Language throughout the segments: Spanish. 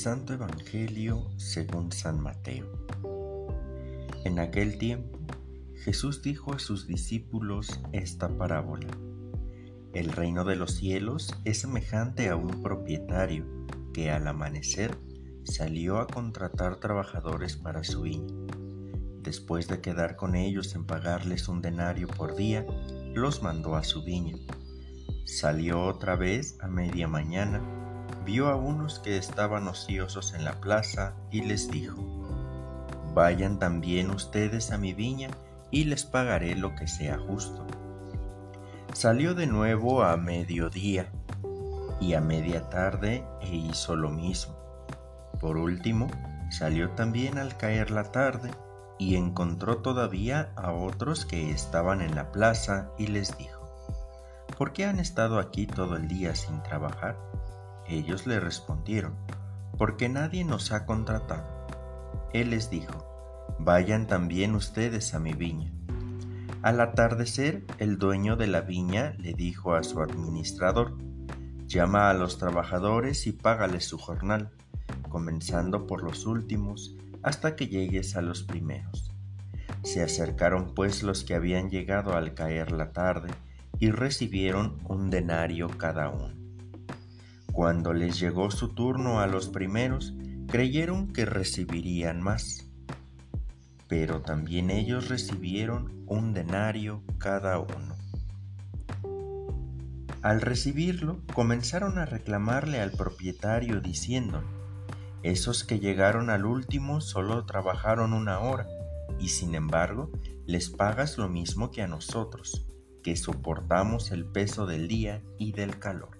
Santo Evangelio según San Mateo. En aquel tiempo Jesús dijo a sus discípulos esta parábola. El reino de los cielos es semejante a un propietario que al amanecer salió a contratar trabajadores para su viña. Después de quedar con ellos en pagarles un denario por día, los mandó a su viña. Salió otra vez a media mañana vio a unos que estaban ociosos en la plaza y les dijo, Vayan también ustedes a mi viña y les pagaré lo que sea justo. Salió de nuevo a mediodía y a media tarde e hizo lo mismo. Por último, salió también al caer la tarde y encontró todavía a otros que estaban en la plaza y les dijo, ¿por qué han estado aquí todo el día sin trabajar? Ellos le respondieron, porque nadie nos ha contratado. Él les dijo, vayan también ustedes a mi viña. Al atardecer, el dueño de la viña le dijo a su administrador, llama a los trabajadores y págales su jornal, comenzando por los últimos hasta que llegues a los primeros. Se acercaron pues los que habían llegado al caer la tarde y recibieron un denario cada uno. Cuando les llegó su turno a los primeros, creyeron que recibirían más. Pero también ellos recibieron un denario cada uno. Al recibirlo, comenzaron a reclamarle al propietario diciendo, esos que llegaron al último solo trabajaron una hora, y sin embargo les pagas lo mismo que a nosotros, que soportamos el peso del día y del calor.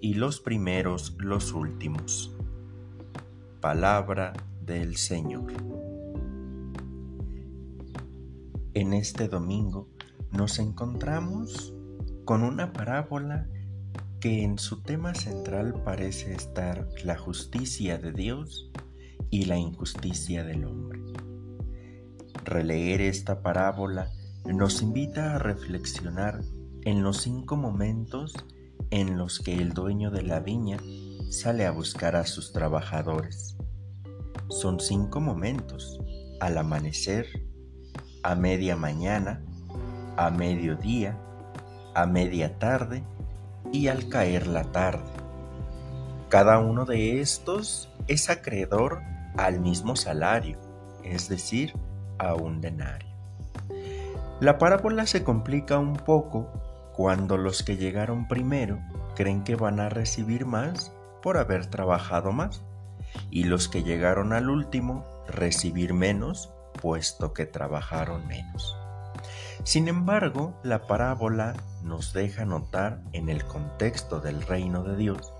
y los primeros los últimos. Palabra del Señor. En este domingo nos encontramos con una parábola que en su tema central parece estar la justicia de Dios y la injusticia del hombre. Releer esta parábola nos invita a reflexionar en los cinco momentos en los que el dueño de la viña sale a buscar a sus trabajadores. Son cinco momentos, al amanecer, a media mañana, a mediodía, a media tarde y al caer la tarde. Cada uno de estos es acreedor al mismo salario, es decir, a un denario. La parábola se complica un poco cuando los que llegaron primero creen que van a recibir más por haber trabajado más y los que llegaron al último recibir menos puesto que trabajaron menos. Sin embargo, la parábola nos deja notar en el contexto del reino de Dios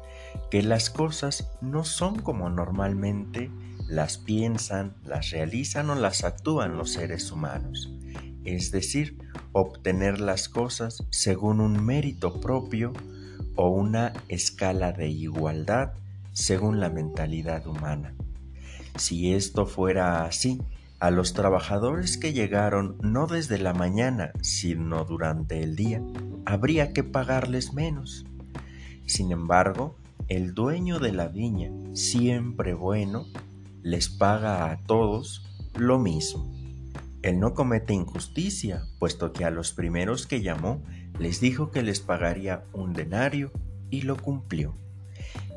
que las cosas no son como normalmente las piensan, las realizan o las actúan los seres humanos es decir, obtener las cosas según un mérito propio o una escala de igualdad según la mentalidad humana. Si esto fuera así, a los trabajadores que llegaron no desde la mañana, sino durante el día, habría que pagarles menos. Sin embargo, el dueño de la viña, siempre bueno, les paga a todos lo mismo. Él no comete injusticia, puesto que a los primeros que llamó les dijo que les pagaría un denario y lo cumplió.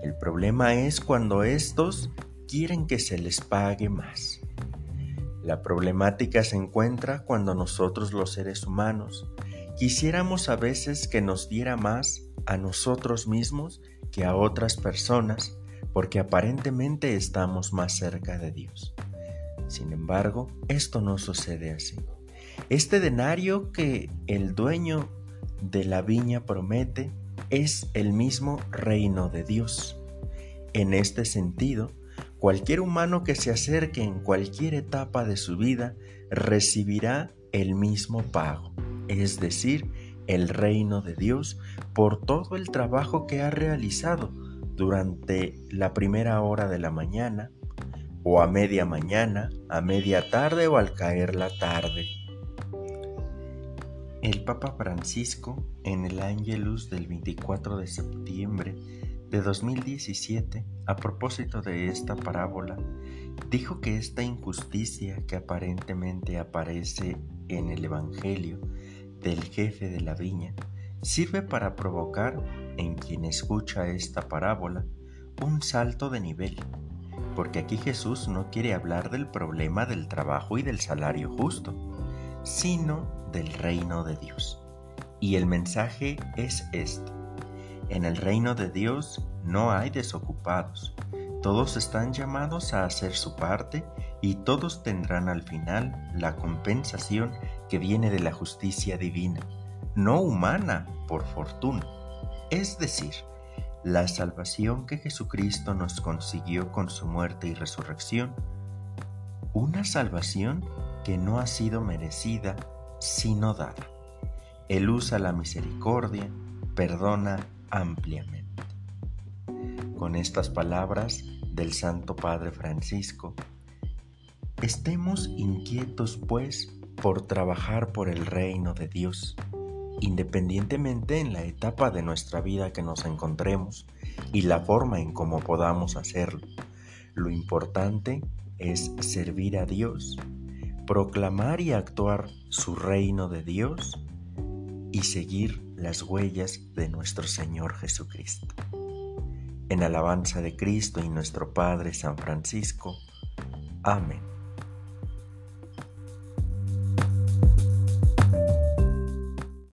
El problema es cuando estos quieren que se les pague más. La problemática se encuentra cuando nosotros los seres humanos quisiéramos a veces que nos diera más a nosotros mismos que a otras personas porque aparentemente estamos más cerca de Dios. Sin embargo, esto no sucede así. Este denario que el dueño de la viña promete es el mismo reino de Dios. En este sentido, Cualquier humano que se acerque en cualquier etapa de su vida recibirá el mismo pago, es decir, el reino de Dios por todo el trabajo que ha realizado durante la primera hora de la mañana, o a media mañana, a media tarde o al caer la tarde. El Papa Francisco, en el Angelus del 24 de septiembre de 2017, a propósito de esta parábola, dijo que esta injusticia que aparentemente aparece en el Evangelio del jefe de la viña sirve para provocar en quien escucha esta parábola un salto de nivel, porque aquí Jesús no quiere hablar del problema del trabajo y del salario justo, sino del reino de Dios. Y el mensaje es este. En el reino de Dios no hay desocupados. Todos están llamados a hacer su parte y todos tendrán al final la compensación que viene de la justicia divina, no humana por fortuna. Es decir, la salvación que Jesucristo nos consiguió con su muerte y resurrección, una salvación que no ha sido merecida sino dada. Él usa la misericordia, perdona ampliamente. Con estas palabras del Santo Padre Francisco, estemos inquietos pues por trabajar por el reino de Dios, independientemente en la etapa de nuestra vida que nos encontremos y la forma en cómo podamos hacerlo. Lo importante es servir a Dios proclamar y actuar su reino de Dios y seguir las huellas de nuestro Señor Jesucristo. En alabanza de Cristo y nuestro Padre San Francisco. Amén.